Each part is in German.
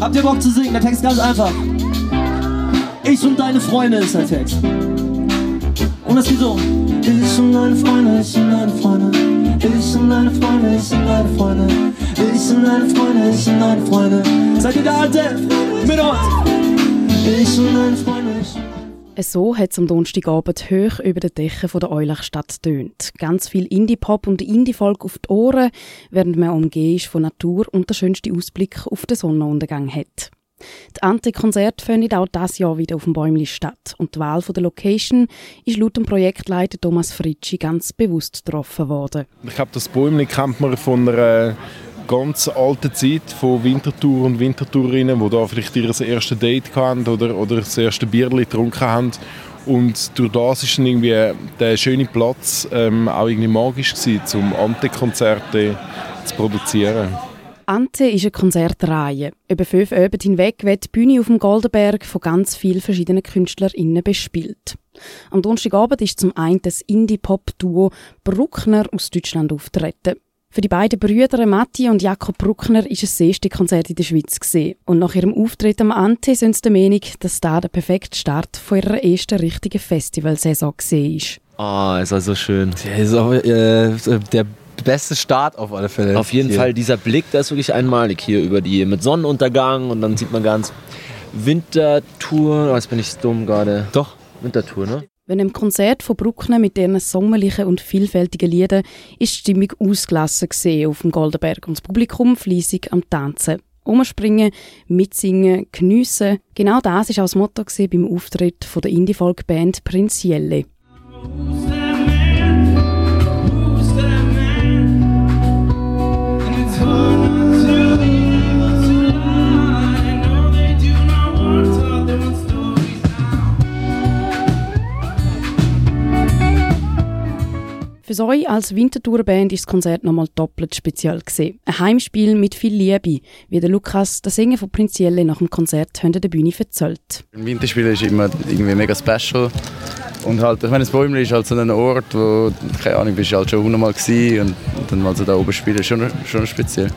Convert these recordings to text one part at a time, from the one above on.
Habt ihr Bock zu singen? Der Text ist ganz einfach. Ich und deine Freunde ist der Text. Und das geht so. Ich und deine Freunde, ich und deine Freunde. Ich und deine Freunde, ich und deine Freunde. Ich und deine Freunde, ich und deine Freunde. Seid ihr da, Alte? Mit uns! Ich und deine Freunde, ich und so hat es am Donnerstagabend hoch über den Dächern der Eulachstadt tönt. Ganz viel Indie-Pop und Indie-Folk auf die Ohren, während man umgeben ist von Natur und der schönste Ausblick auf den Sonnenuntergang hat. Die Ante-Konzerte finden auch dieses Jahr wieder auf dem Bäumli statt. Und die Wahl der Location ist laut dem Projektleiter Thomas Fritschi ganz bewusst getroffen worden. Ich glaube, das Bäumli kennt man von einer ganz alten Zeit von Wintertour und Wintertourinnen, die da vielleicht ihr erstes Date hatten oder, oder das erste Bierchen getrunken haben. Und durch das ist dann irgendwie der schöne Platz ähm, auch irgendwie magisch gewesen, um Ante-Konzerte zu produzieren. Ante ist eine Konzertreihe. Über fünf Abende hinweg wird die Bühne auf dem Goldenberg von ganz vielen verschiedenen KünstlerInnen bespielt. Am Donnerstagabend ist zum einen das Indie-Pop-Duo Bruckner aus Deutschland auftreten. Für die beiden Brüder Matti und Jakob Bruckner ist es das erste Konzert in der Schweiz gesehen. Und nach ihrem Auftritt am Ante sind sie der Meinung, dass da der perfekte Start von ihrer ersten richtigen Festivalsaison gesehen ist. Ah, oh, ist also schön. Ja, ist auch, äh, der beste Start auf alle Fälle. Auf jeden hier. Fall dieser Blick, der ist wirklich einmalig hier über die mit Sonnenuntergang und dann sieht man ganz Wintertour. Oh, jetzt bin ich dumm gerade. Doch. Wintertour, ne? Wenn im Konzert von Bruckner mit ihren sommerlichen und vielfältigen Liedern ist die Stimmung ausgelassen auf dem Goldenberg und das Publikum fließig am Tanzen. Umspringen, mitsingen, geniessen. Genau das war auch das Motto beim Auftritt von der Indie-Folk-Band Prinz Euch als Wintertourband ist das Konzert nochmal doppelt speziell gesehen. Ein Heimspiel mit viel Liebe, wie der Lukas, der Sänger von Prinzielle nach dem Konzert hinter der Bühne erzählt. Ein Winterspiel ist immer irgendwie mega special. Und halt, ich meine, das Bäumli ist halt so ein Ort, wo, keine Ahnung, bist du halt schon hundertmal gewesen und, dann mal so da oben spielen, schon, schon speziell.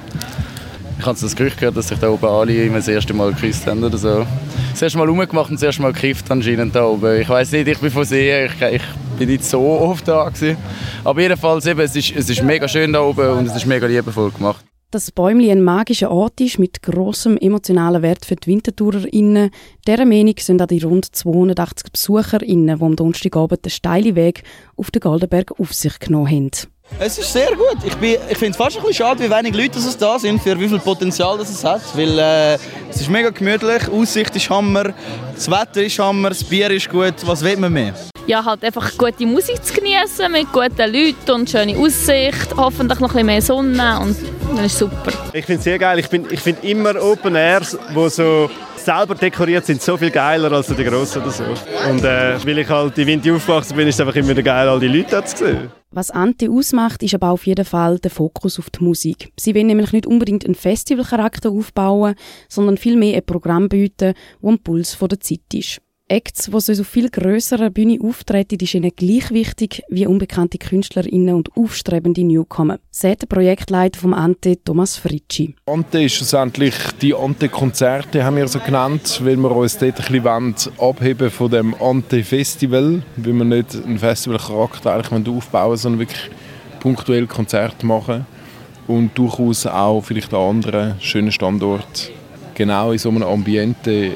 Ich habe das Gerücht gehört, dass sich da oben alle immer das erste Mal geküsst haben oder so. Das erste Mal rumgemacht und das erste Mal gekifft anscheinend da oben. Ich weiß nicht, ich bin von See, ich, ich bin nicht so oft da gewesen. Aber jedenfalls eben, es ist, es ist mega schön da oben und es ist mega liebevoll gemacht. Dass Bäumli ein magischer Ort ist mit großem emotionalen Wert für die WintertourerInnen, dieser Meinung sind auch die rund 280 BesucherInnen, die am Donnerstagabend den steilen Weg auf den Goldenberg auf sich genommen haben. Es ist sehr gut. Ich, ich finde es fast ein bisschen schade, wie wenig Leute es da sind, für wie viel Potenzial das es hat. Weil äh, es ist mega gemütlich, die Aussicht ist Hammer, das Wetter ist Hammer, das Bier ist gut. Was will man mehr? Ja, halt einfach gute Musik zu genießen mit guten Leuten und schöne Aussicht, hoffentlich noch ein bisschen mehr Sonne und dann ist super. Ich finde es sehr geil. Ich, ich finde immer Open Airs, wo so selber dekoriert sind so viel geiler als die grossen oder so. Und äh, weil ich halt in Winter aufgewachsen bin, ist es einfach immer geil, all die Leute zu sehen. Was Anti ausmacht, ist aber auf jeden Fall der Fokus auf die Musik. Sie will nämlich nicht unbedingt einen Festivalcharakter aufbauen, sondern vielmehr ein Programm bieten, das am Puls der Zeit ist. Acts, die so viel grösserer Bühne auftreten, ist ihnen gleich wichtig wie unbekannte KünstlerInnen und aufstrebende Newcomer. Sagt der Projektleiter vom Ante, Thomas Fritschi. Ante ist schlussendlich die Ante-Konzerte, haben wir so genannt, weil wir uns dort ein bisschen abheben von dem Ante-Festival, weil wir nicht einen Festivalcharakter eigentlich aufbauen sondern wirklich punktuell Konzerte machen und durchaus auch vielleicht an anderen schönen Standorten genau in so einem Ambiente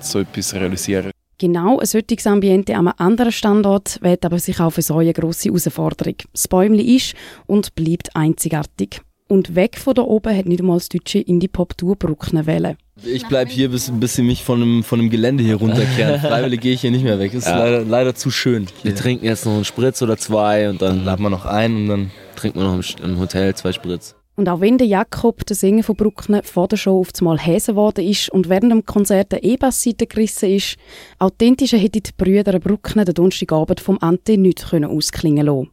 so etwas realisieren Genau ein solches Ambiente an einem anderen Standort wird aber sich auch für so eine grosse Herausforderung. Das Bäumli ist und bleibt einzigartig. Und weg von da oben hat nicht einmal das deutsche Indie-Pop-Tour Bruckner wählen. Ich bleibe hier, bis, bis sie mich von dem, von dem Gelände hier runterkehren. Freiwillig gehe ich hier nicht mehr weg. Das ist ja. leider, leider zu schön. Wir trinken jetzt noch einen Spritz oder zwei und dann, dann laden wir noch ein und dann trinken wir noch im Hotel zwei Spritz. Und auch wenn der Jakob, der Sänger von Bruckner, vor der Show auf einmal Häse geworden ist und während dem Konzert der E-Bass-Seite gerissen ist, authentischer hätten die Brüder Bruckner den Donnerstagabend vom Ante nicht ausklingen lassen.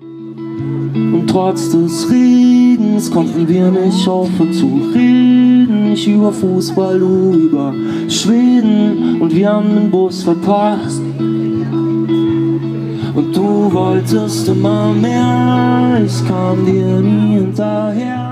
Und trotz des Redens konnten wir nicht aufhören zu reden. Ich über Fußball, über Schweden und wir haben den Bus verpasst. Und du wolltest immer mehr, ich kam dir nie hinterher.